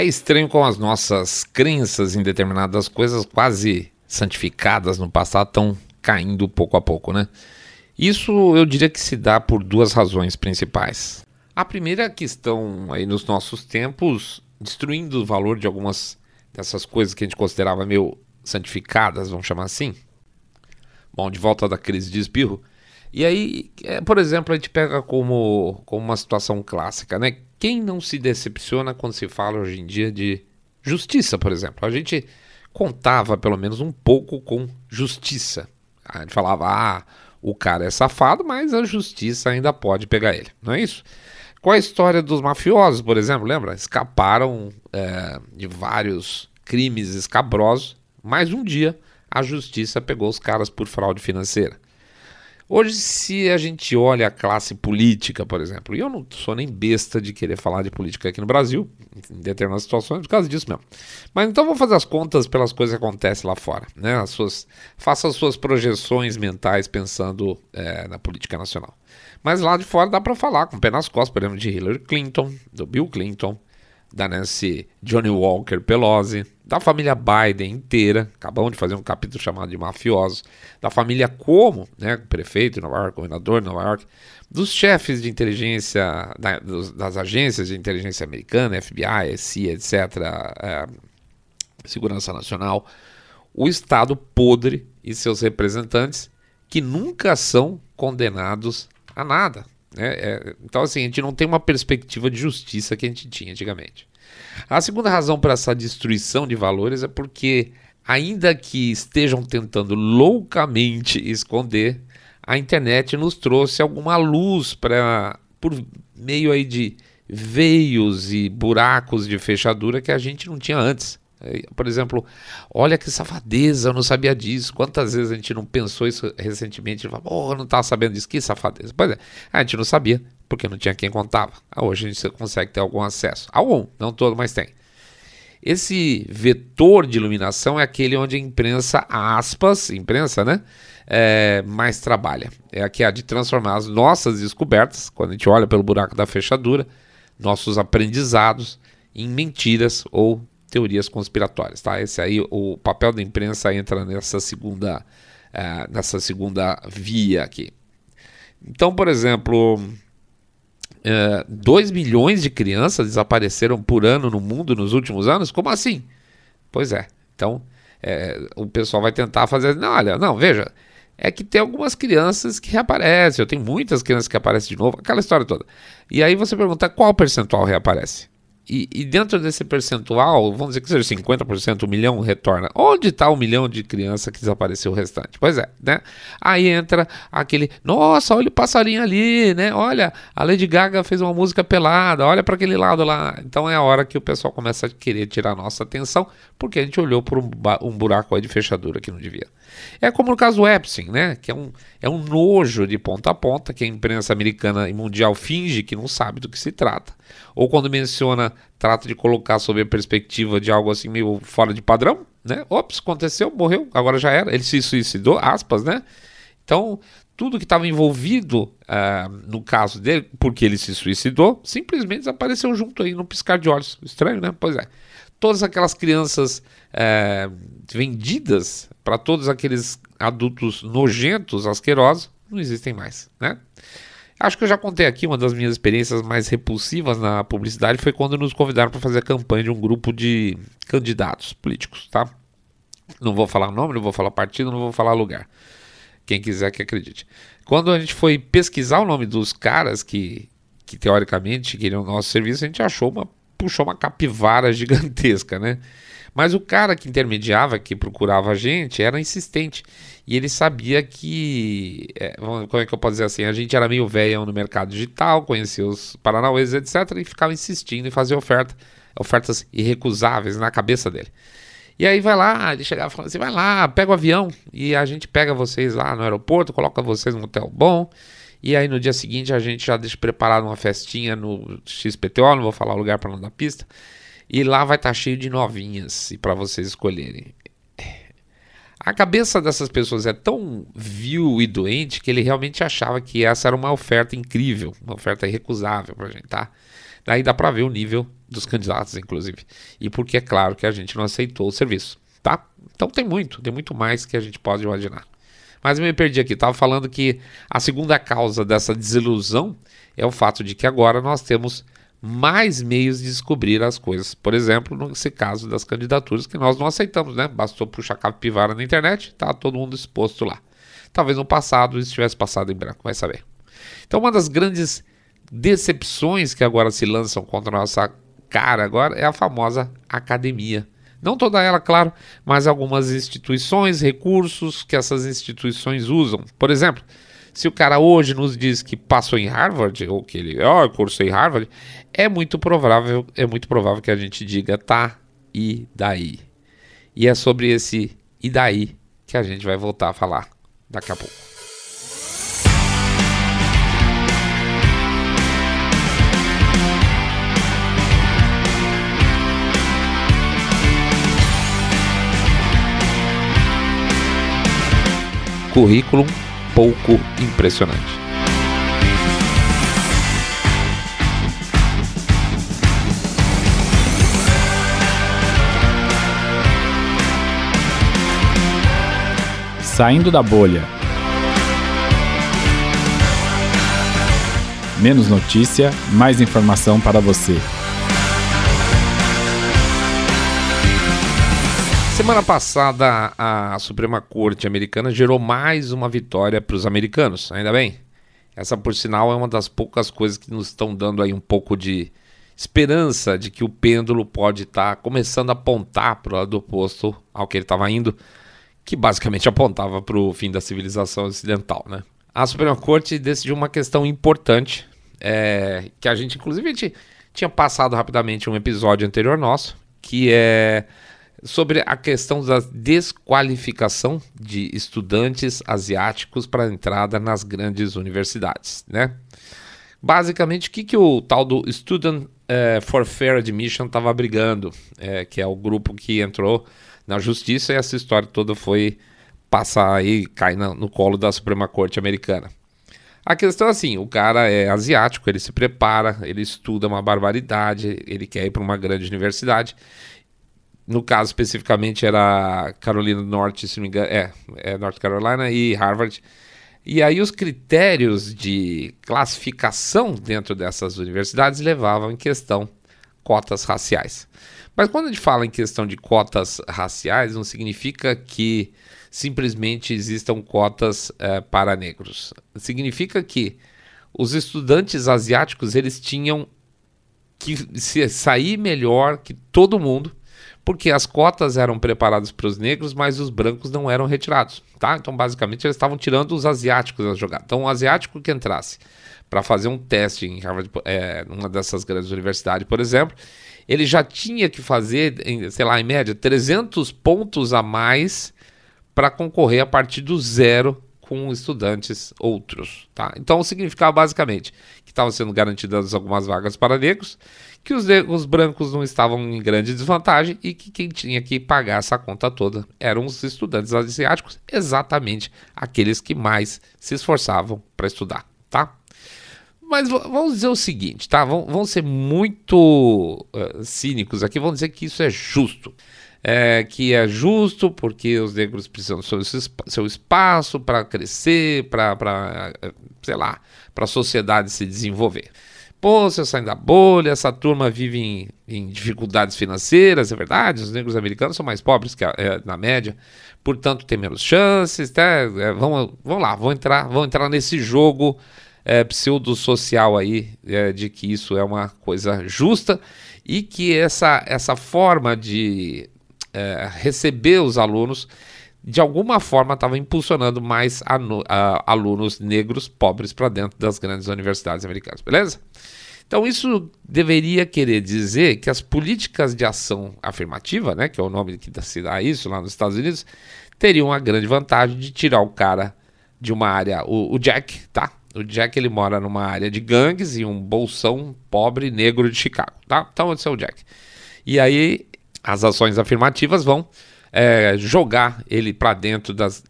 É estranho como as nossas crenças em determinadas coisas quase santificadas no passado estão caindo pouco a pouco, né? Isso eu diria que se dá por duas razões principais. A primeira é que estão aí nos nossos tempos destruindo o valor de algumas dessas coisas que a gente considerava meio santificadas, vamos chamar assim. Bom, de volta da crise de espirro. E aí, é, por exemplo, a gente pega como, como uma situação clássica, né? Quem não se decepciona quando se fala hoje em dia de justiça, por exemplo? A gente contava pelo menos um pouco com justiça. A gente falava, ah, o cara é safado, mas a justiça ainda pode pegar ele, não é isso? Qual a história dos mafiosos, por exemplo? Lembra? Escaparam é, de vários crimes escabrosos, mas um dia a justiça pegou os caras por fraude financeira. Hoje, se a gente olha a classe política, por exemplo, e eu não sou nem besta de querer falar de política aqui no Brasil, em determinadas situações, por causa disso mesmo. Mas então vou fazer as contas pelas coisas que acontecem lá fora. Né? As suas, faça as suas projeções mentais pensando é, na política nacional. Mas lá de fora dá para falar com o pé nas costas, por exemplo, de Hillary Clinton, do Bill Clinton, da Nancy Johnny Walker Pelosi, da família Biden inteira, acabamos de fazer um capítulo chamado de mafiosos, da família Como, né, prefeito de Nova York, governador de Nova York, dos chefes de inteligência, da, dos, das agências de inteligência americana, FBI, CIA, etc., é, Segurança Nacional, o Estado podre e seus representantes, que nunca são condenados a nada, né? É, então, assim, a gente não tem uma perspectiva de justiça que a gente tinha antigamente. A segunda razão para essa destruição de valores é porque, ainda que estejam tentando loucamente esconder, a internet nos trouxe alguma luz para por meio aí de veios e buracos de fechadura que a gente não tinha antes. É, por exemplo, olha que safadeza, eu não sabia disso. Quantas vezes a gente não pensou isso recentemente? Oh, eu não estava sabendo disso, que safadeza. Pois é, a gente não sabia, porque não tinha quem contava. Ah, hoje a gente consegue ter algum acesso. Algum, não todo, mas tem. Esse vetor de iluminação é aquele onde a imprensa, aspas, imprensa, né? É, mais trabalha. É a de transformar as nossas descobertas, quando a gente olha pelo buraco da fechadura, nossos aprendizados em mentiras ou teorias conspiratórias, tá? Esse aí, o papel da imprensa entra nessa segunda, uh, nessa segunda via aqui. Então, por exemplo, uh, é, 2 milhões de crianças desapareceram por ano no mundo nos últimos anos? Como assim? Pois é. Então, é, o pessoal vai tentar fazer. Não, olha, não, veja. É que tem algumas crianças que reaparecem. Eu tenho muitas crianças que aparecem de novo, aquela história toda. E aí você pergunta qual percentual reaparece? E, e, dentro desse percentual, vamos dizer que seja 50%, um milhão retorna. Onde está o milhão de criança que desapareceu o restante? Pois é, né? Aí entra aquele, nossa, olha o passarinho ali, né? Olha, a Lady Gaga fez uma música pelada, olha para aquele lado lá. Então é a hora que o pessoal começa a querer tirar a nossa atenção, porque a gente olhou por um, um buraco aí de fechadura que não devia. É como no caso do Epstein, né? Que é um, é um nojo de ponta a ponta que a imprensa americana e mundial finge que não sabe do que se trata. Ou quando menciona, trata de colocar sob a perspectiva de algo assim meio fora de padrão, né? Ops, aconteceu, morreu, agora já era. Ele se suicidou, aspas, né? Então, tudo que estava envolvido uh, no caso dele, porque ele se suicidou, simplesmente desapareceu junto aí no piscar de olhos. Estranho, né? Pois é. Todas aquelas crianças uh, vendidas para todos aqueles adultos nojentos, asquerosos, não existem mais, né? Acho que eu já contei aqui uma das minhas experiências mais repulsivas na publicidade foi quando nos convidaram para fazer a campanha de um grupo de candidatos políticos, tá? Não vou falar nome, não vou falar partido, não vou falar lugar. Quem quiser que acredite. Quando a gente foi pesquisar o nome dos caras que, que teoricamente queriam o nosso serviço, a gente achou uma puxou uma capivara gigantesca, né? Mas o cara que intermediava, que procurava a gente, era insistente. E ele sabia que, é, como é que eu posso dizer assim, a gente era meio velho no mercado digital, conhecia os paranauês, etc. E ficava insistindo em fazer oferta, ofertas irrecusáveis na cabeça dele. E aí vai lá, ele chegava falando assim, vai lá, pega o avião e a gente pega vocês lá no aeroporto, coloca vocês num hotel bom. E aí no dia seguinte a gente já deixa preparado uma festinha no XPTO, não vou falar o lugar para não dar pista. E lá vai estar tá cheio de novinhas para vocês escolherem. A cabeça dessas pessoas é tão vil e doente que ele realmente achava que essa era uma oferta incrível, uma oferta irrecusável para a gente, tá? Daí dá para ver o nível dos candidatos, inclusive. E porque é claro que a gente não aceitou o serviço, tá? Então tem muito, tem muito mais que a gente pode imaginar. Mas eu me perdi aqui, estava falando que a segunda causa dessa desilusão é o fato de que agora nós temos mais meios de descobrir as coisas. Por exemplo, nesse caso das candidaturas que nós não aceitamos, né? Bastou puxar capivara na internet, tá todo mundo exposto lá. Talvez no passado isso tivesse passado em branco, vai saber. Então, uma das grandes decepções que agora se lançam contra a nossa cara agora é a famosa academia. Não toda ela, claro, mas algumas instituições, recursos que essas instituições usam. Por exemplo, se o cara hoje nos diz que passou em Harvard, ou que ele, ó, oh, cursou em Harvard, é muito provável, é muito provável que a gente diga, tá, e daí? E é sobre esse e daí que a gente vai voltar a falar daqui a pouco. Currículo pouco impressionante. Saindo da bolha. Menos notícia, mais informação para você. Semana passada, a Suprema Corte americana gerou mais uma vitória para os americanos, ainda bem. Essa, por sinal, é uma das poucas coisas que nos estão dando aí um pouco de esperança de que o pêndulo pode estar tá começando a apontar para o lado oposto ao que ele estava indo, que basicamente apontava para o fim da civilização ocidental. Né? A Suprema Corte decidiu uma questão importante, é, que a gente, inclusive, a gente tinha passado rapidamente um episódio anterior nosso, que é sobre a questão da desqualificação de estudantes asiáticos para entrada nas grandes universidades, né? Basicamente, o que, que o tal do Student uh, for Fair Admission estava brigando, é, que é o grupo que entrou na justiça e essa história toda foi passar aí, cair na, no colo da Suprema Corte Americana. A questão é assim, o cara é asiático, ele se prepara, ele estuda uma barbaridade, ele quer ir para uma grande universidade no caso especificamente era Carolina do Norte, se não me engano, é, é North Carolina e Harvard. E aí os critérios de classificação dentro dessas universidades levavam em questão cotas raciais. Mas quando a gente fala em questão de cotas raciais, não significa que simplesmente existam cotas é, para negros. Significa que os estudantes asiáticos eles tinham que sair melhor que todo mundo porque as cotas eram preparadas para os negros, mas os brancos não eram retirados, tá? Então, basicamente, eles estavam tirando os asiáticos a jogar. Então, o asiático que entrasse para fazer um teste em Harvard, é, numa dessas grandes universidades, por exemplo, ele já tinha que fazer, sei lá, em média, 300 pontos a mais para concorrer a partir do zero com estudantes outros, tá? Então, significava basicamente que estavam sendo garantidas algumas vagas para negros que os, os brancos não estavam em grande desvantagem e que quem tinha que pagar essa conta toda eram os estudantes asiáticos, exatamente aqueles que mais se esforçavam para estudar, tá? Mas vamos dizer o seguinte, tá? Vamos, ser muito uh, cínicos aqui, vamos dizer que isso é justo. É, que é justo porque os negros precisam do seu, seu espaço para crescer, para, eh, sei lá, para a sociedade se desenvolver. Pô, você sai da bolha, essa turma vive em, em, dificuldades financeiras, é verdade, os negros americanos são mais pobres que a, é, na média, portanto tem menos chances, tá? É, vamos, vamos lá, vamos entrar, vamos entrar nesse jogo é, pseudo-social aí, é, de que isso é uma coisa justa e que essa, essa forma de é, receber os alunos de alguma forma estava impulsionando mais alunos negros pobres para dentro das grandes universidades americanas, beleza? Então isso deveria querer dizer que as políticas de ação afirmativa, né, que é o nome que se dá isso lá nos Estados Unidos, teriam a grande vantagem de tirar o cara de uma área, o, o Jack, tá? O Jack ele mora numa área de gangues e um bolsão pobre negro de Chicago, tá? Então esse é o Jack. E aí as ações afirmativas vão é, jogar ele para dentro das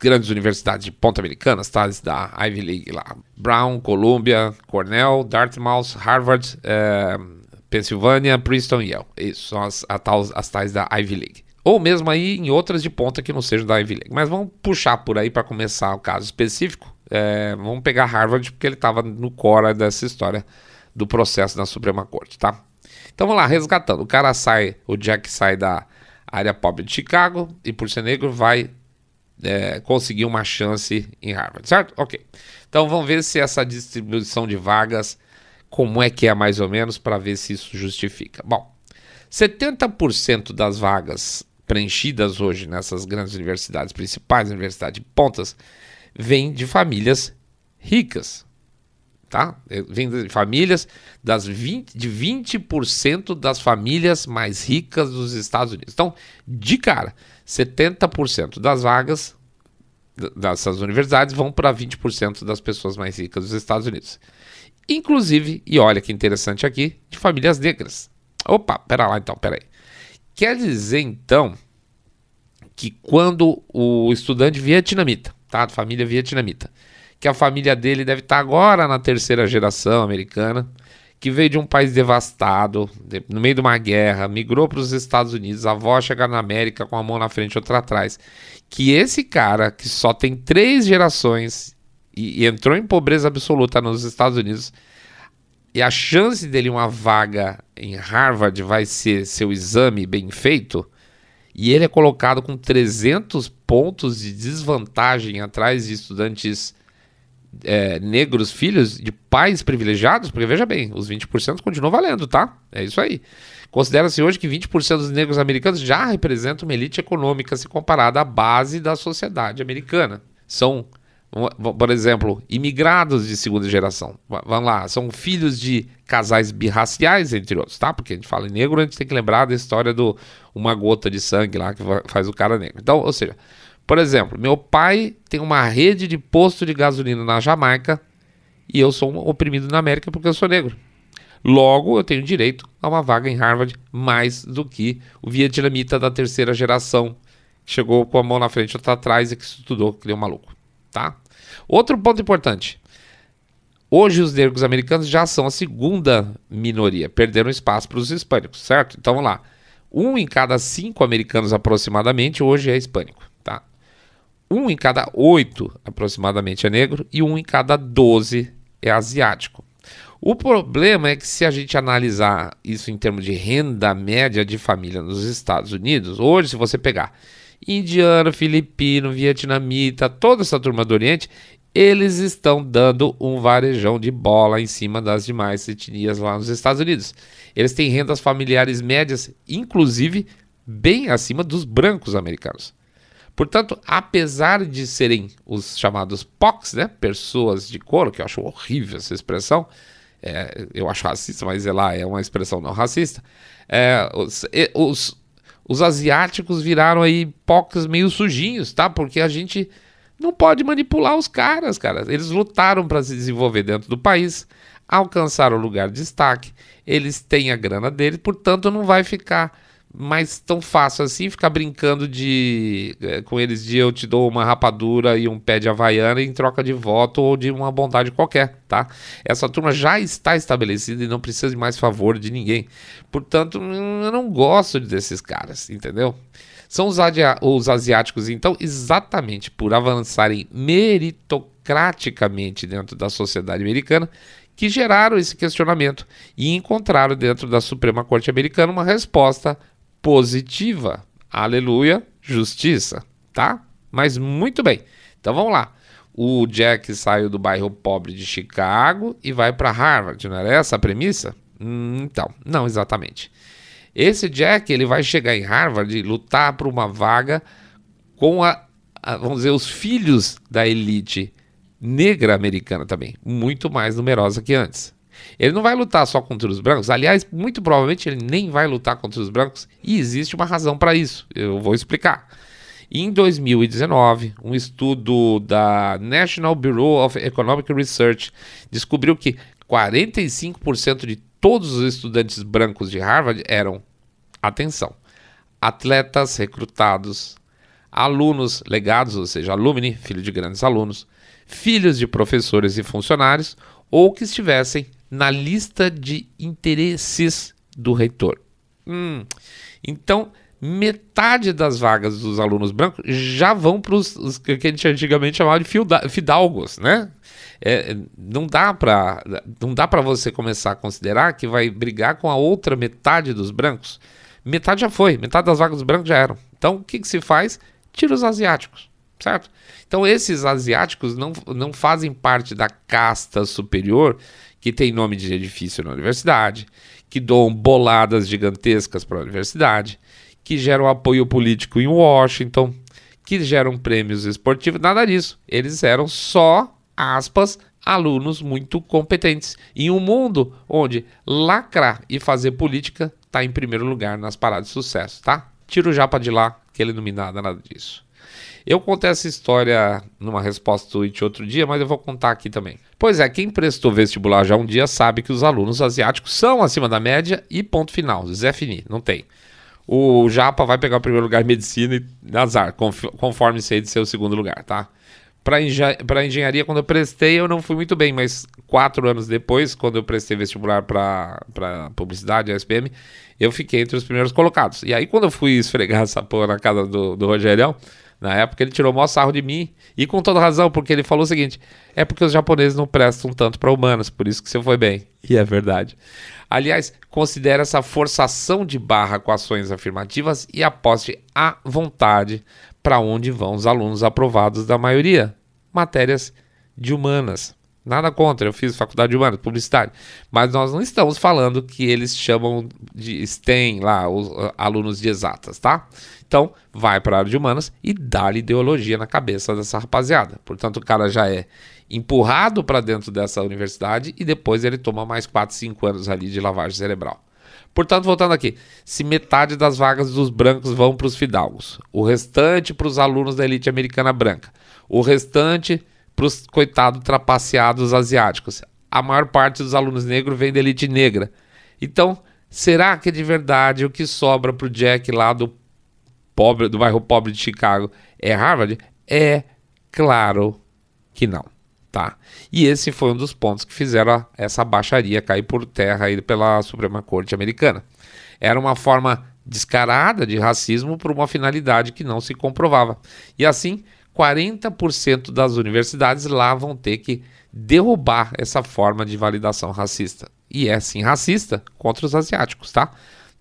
grandes universidades de ponta americanas, tá? da Ivy League lá. Brown, Columbia, Cornell, Dartmouth, Harvard, é, Pensilvânia, Princeton e Yale. Isso são as, as tais da Ivy League. Ou mesmo aí em outras de ponta que não sejam da Ivy League. Mas vamos puxar por aí para começar o caso específico. É, vamos pegar Harvard porque ele estava no core dessa história do processo na Suprema Corte, tá? Então vamos lá, resgatando. O cara sai, o Jack sai da área pobre de Chicago e por ser negro vai é, conseguir uma chance em Harvard, certo? Ok. Então vamos ver se essa distribuição de vagas, como é que é mais ou menos, para ver se isso justifica. Bom, 70% das vagas preenchidas hoje nessas grandes universidades principais, universidades de pontas, vêm de famílias ricas. Tá? Vem de famílias das 20, de 20% das famílias mais ricas dos Estados Unidos. Então, de cara, 70% das vagas dessas universidades vão para 20% das pessoas mais ricas dos Estados Unidos. Inclusive, e olha que interessante aqui, de famílias negras. Opa, pera lá então, pera aí. Quer dizer então que quando o estudante vietnamita, tá, família vietnamita, que a família dele deve estar agora na terceira geração americana, que veio de um país devastado, de, no meio de uma guerra, migrou para os Estados Unidos, a avó chega na América com a mão na frente e outra atrás. Que esse cara, que só tem três gerações e, e entrou em pobreza absoluta nos Estados Unidos, e a chance dele uma vaga em Harvard vai ser seu exame bem feito, e ele é colocado com 300 pontos de desvantagem atrás de estudantes é, negros, filhos de pais privilegiados, porque veja bem, os 20% continuam valendo, tá? É isso aí. Considera-se hoje que 20% dos negros americanos já representam uma elite econômica se comparada à base da sociedade americana. São, por exemplo, imigrados de segunda geração. Vamos lá, são filhos de casais birraciais, entre outros, tá? Porque a gente fala em negro, a gente tem que lembrar da história do uma gota de sangue lá que faz o cara negro. Então, ou seja, por exemplo, meu pai tem uma rede de posto de gasolina na Jamaica e eu sou um oprimido na América porque eu sou negro. Logo, eu tenho direito a uma vaga em Harvard mais do que o vietnamita da terceira geração que chegou com a mão na frente e outra atrás e que estudou que deu maluco, tá? Outro ponto importante. Hoje os negros americanos já são a segunda minoria, perderam espaço para os hispânicos, certo? Então vamos lá. Um em cada cinco americanos aproximadamente hoje é hispânico um em cada oito aproximadamente é negro e um em cada doze é asiático. O problema é que se a gente analisar isso em termos de renda média de família nos Estados Unidos, hoje se você pegar indiano, filipino, vietnamita, toda essa turma do Oriente, eles estão dando um varejão de bola em cima das demais etnias lá nos Estados Unidos. Eles têm rendas familiares médias, inclusive bem acima dos brancos americanos. Portanto, apesar de serem os chamados POCs, né, pessoas de cor, que eu acho horrível essa expressão, é, eu acho racista, mas lá é uma expressão não racista, é, os, os, os asiáticos viraram aí POCs meio sujinhos, tá? Porque a gente não pode manipular os caras, cara. Eles lutaram para se desenvolver dentro do país, alcançaram o lugar de destaque, eles têm a grana deles, portanto não vai ficar mais tão fácil assim ficar brincando de é, com eles de eu te dou uma rapadura e um pé de havaiana em troca de voto ou de uma bondade qualquer, tá? Essa turma já está estabelecida e não precisa de mais favor de ninguém. Portanto, eu não gosto desses caras, entendeu? São os, os asiáticos, então, exatamente por avançarem meritocraticamente dentro da sociedade americana, que geraram esse questionamento e encontraram dentro da Suprema Corte Americana uma resposta positiva. Aleluia, justiça, tá? Mas muito bem. Então vamos lá. O Jack saiu do bairro pobre de Chicago e vai para Harvard, não era essa a premissa? Hum, então, não exatamente. Esse Jack ele vai chegar em Harvard e lutar por uma vaga com a, a, vamos dizer, os filhos da elite negra americana também, muito mais numerosa que antes. Ele não vai lutar só contra os brancos, aliás, muito provavelmente ele nem vai lutar contra os brancos, e existe uma razão para isso. Eu vou explicar. Em 2019, um estudo da National Bureau of Economic Research descobriu que 45% de todos os estudantes brancos de Harvard eram, atenção, atletas recrutados, alunos legados, ou seja, alumni, filho de grandes alunos, filhos de professores e funcionários, ou que estivessem na lista de interesses do reitor. Hum, então, metade das vagas dos alunos brancos já vão para os que a gente antigamente chamava de fidalgos, né? É, não dá para não dá para você começar a considerar que vai brigar com a outra metade dos brancos. Metade já foi, metade das vagas dos brancos já eram. Então, o que, que se faz? Tira os asiáticos, certo? Então, esses asiáticos não, não fazem parte da casta superior que tem nome de edifício na universidade, que doam boladas gigantescas para a universidade, que geram apoio político em Washington, que geram prêmios esportivos, nada disso. Eles eram só, aspas, alunos muito competentes. Em um mundo onde lacrar e fazer política está em primeiro lugar nas paradas de sucesso, tá? Tira o japa de lá, que ele não me nada nada disso. Eu contei essa história numa resposta tweet outro dia, mas eu vou contar aqui também. Pois é, quem prestou vestibular já um dia sabe que os alunos asiáticos são acima da média e ponto final. Zé Fini, não tem. O Japa vai pegar o primeiro lugar em medicina e azar, conforme sei de ser o segundo lugar, tá? Para engen engenharia, quando eu prestei, eu não fui muito bem, mas quatro anos depois, quando eu prestei vestibular para publicidade, SPM, eu fiquei entre os primeiros colocados. E aí, quando eu fui esfregar essa porra na casa do, do na época ele tirou o maior sarro de mim, e com toda razão, porque ele falou o seguinte: é porque os japoneses não prestam tanto para humanos, por isso que você foi bem. E é verdade. Aliás, considere essa forçação de barra com ações afirmativas e aposte à vontade para onde vão os alunos aprovados da maioria. Matérias de humanas. Nada contra, eu fiz faculdade de humanas, publicidade. Mas nós não estamos falando que eles chamam de STEM lá, os uh, alunos de exatas, tá? Então, vai para a área de humanas e dá-lhe ideologia na cabeça dessa rapaziada. Portanto, o cara já é empurrado para dentro dessa universidade e depois ele toma mais 4, 5 anos ali de lavagem cerebral. Portanto, voltando aqui, se metade das vagas dos brancos vão para os fidalgos, o restante para os alunos da elite americana branca, o restante para os coitados trapaceados asiáticos, a maior parte dos alunos negros vem da elite negra. Então, será que de verdade o que sobra para o Jack lá do pobre, do bairro pobre de Chicago é Harvard? É claro que não. Tá? E esse foi um dos pontos que fizeram essa baixaria cair por terra aí pela Suprema Corte Americana. Era uma forma descarada de racismo por uma finalidade que não se comprovava. E assim, 40% das universidades lá vão ter que derrubar essa forma de validação racista. E é sim racista contra os asiáticos, tá?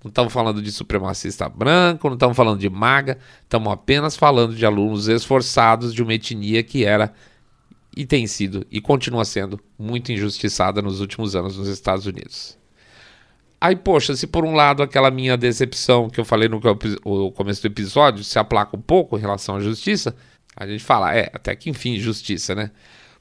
Não estamos falando de supremacista branco, não estamos falando de maga, estamos apenas falando de alunos esforçados de uma etnia que era e tem sido e continua sendo muito injustiçada nos últimos anos nos Estados Unidos. Aí, poxa, se por um lado aquela minha decepção que eu falei no começo do episódio se aplaca um pouco em relação à justiça, a gente fala, é, até que enfim, justiça, né?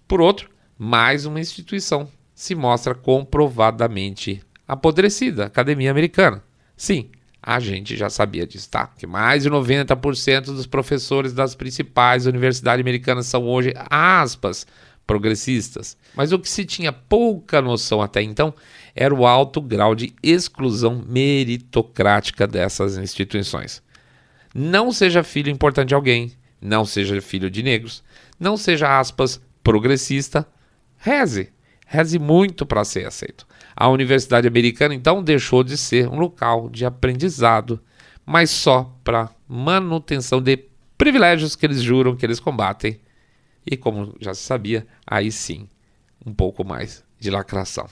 Por outro, mais uma instituição se mostra comprovadamente apodrecida, a Academia Americana. Sim, a gente já sabia disso, tá? Que mais de 90% dos professores das principais universidades americanas são hoje, aspas, progressistas. Mas o que se tinha pouca noção até então era o alto grau de exclusão meritocrática dessas instituições. Não seja filho importante de alguém, não seja filho de negros, não seja, aspas, progressista, reze. Reze muito para ser aceito. A Universidade Americana então deixou de ser um local de aprendizado, mas só para manutenção de privilégios que eles juram que eles combatem. E como já se sabia, aí sim, um pouco mais de lacração.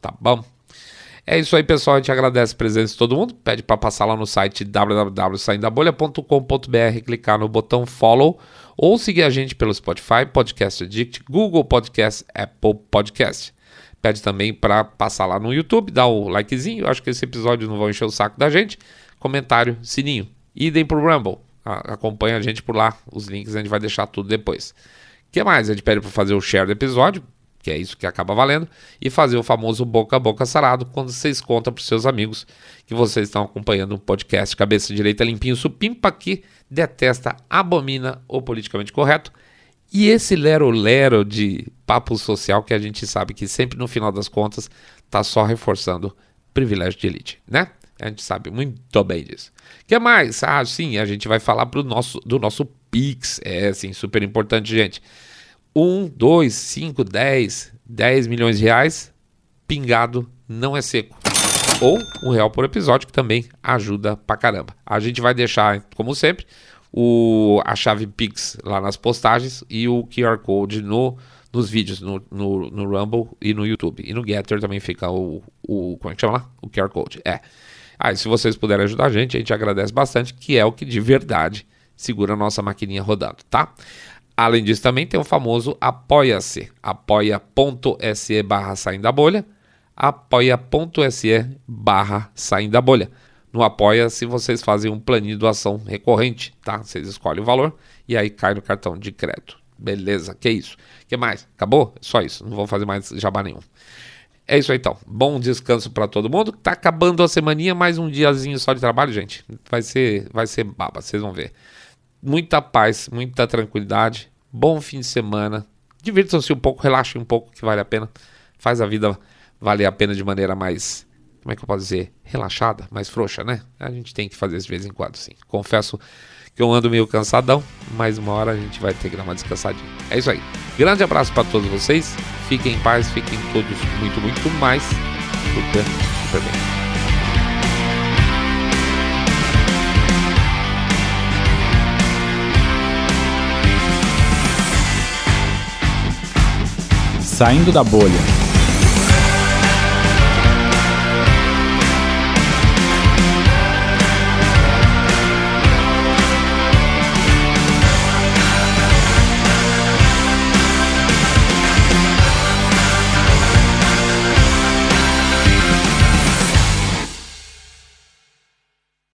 Tá bom? É isso aí, pessoal. A gente agradece a presença de todo mundo. Pede para passar lá no site www.saindabolha.com.br, clicar no botão follow ou seguir a gente pelo Spotify, Podcast Addict, Google Podcast, Apple Podcast. Pede também para passar lá no YouTube, dar o likezinho. Acho que esse episódio não vai encher o saco da gente. Comentário, sininho. Idem pro Rumble. Acompanha a gente por lá. Os links a gente vai deixar tudo depois. O que mais? A gente pede para fazer o share do episódio, que é isso que acaba valendo, e fazer o famoso boca a boca sarado quando vocês contam para seus amigos que vocês estão acompanhando um podcast Cabeça Direita Limpinho Supimpa que detesta, abomina o politicamente correto e esse lero-lero de papo social que a gente sabe que sempre no final das contas tá só reforçando privilégio de elite, né? A gente sabe muito bem disso. O que mais? Ah, sim, a gente vai falar pro nosso, do nosso Pix. É, assim, super importante, gente. 1, 2, 5, 10, 10 milhões de reais, pingado não é seco. Ou um real por episódio, que também ajuda pra caramba. A gente vai deixar, como sempre, o, a chave Pix lá nas postagens e o QR Code no, nos vídeos, no, no, no Rumble e no YouTube. E no Getter também fica o, o. Como é que chama lá? O QR Code. É. Aí, ah, se vocês puderem ajudar a gente, a gente agradece bastante, que é o que de verdade segura a nossa maquininha rodando, tá? Além disso, também tem o famoso Apoia-se, apoia.se barra saindo da bolha, apoia.se barra saindo da bolha. No Apoia-se vocês fazem um planinho de doação recorrente, tá? Vocês escolhem o valor e aí cai no cartão de crédito. Beleza, que isso? que mais? Acabou? Só isso, não vou fazer mais jabá nenhum. É isso aí então. Bom descanso para todo mundo. Tá acabando a semaninha, mais um diazinho só de trabalho, gente. Vai ser, vai ser baba, vocês vão ver. Muita paz, muita tranquilidade. Bom fim de semana. Divirtam-se um pouco, relaxem um pouco, que vale a pena. Faz a vida valer a pena de maneira mais, como é que eu posso dizer, relaxada, mais frouxa, né? A gente tem que fazer de vez em quando, sim. Confesso que eu ando meio cansadão, mas uma hora a gente vai ter que dar uma descansadinha. É isso aí. Grande abraço para todos vocês. Fiquem em paz, fiquem todos muito, muito mais super, super bem. Saindo da bolha.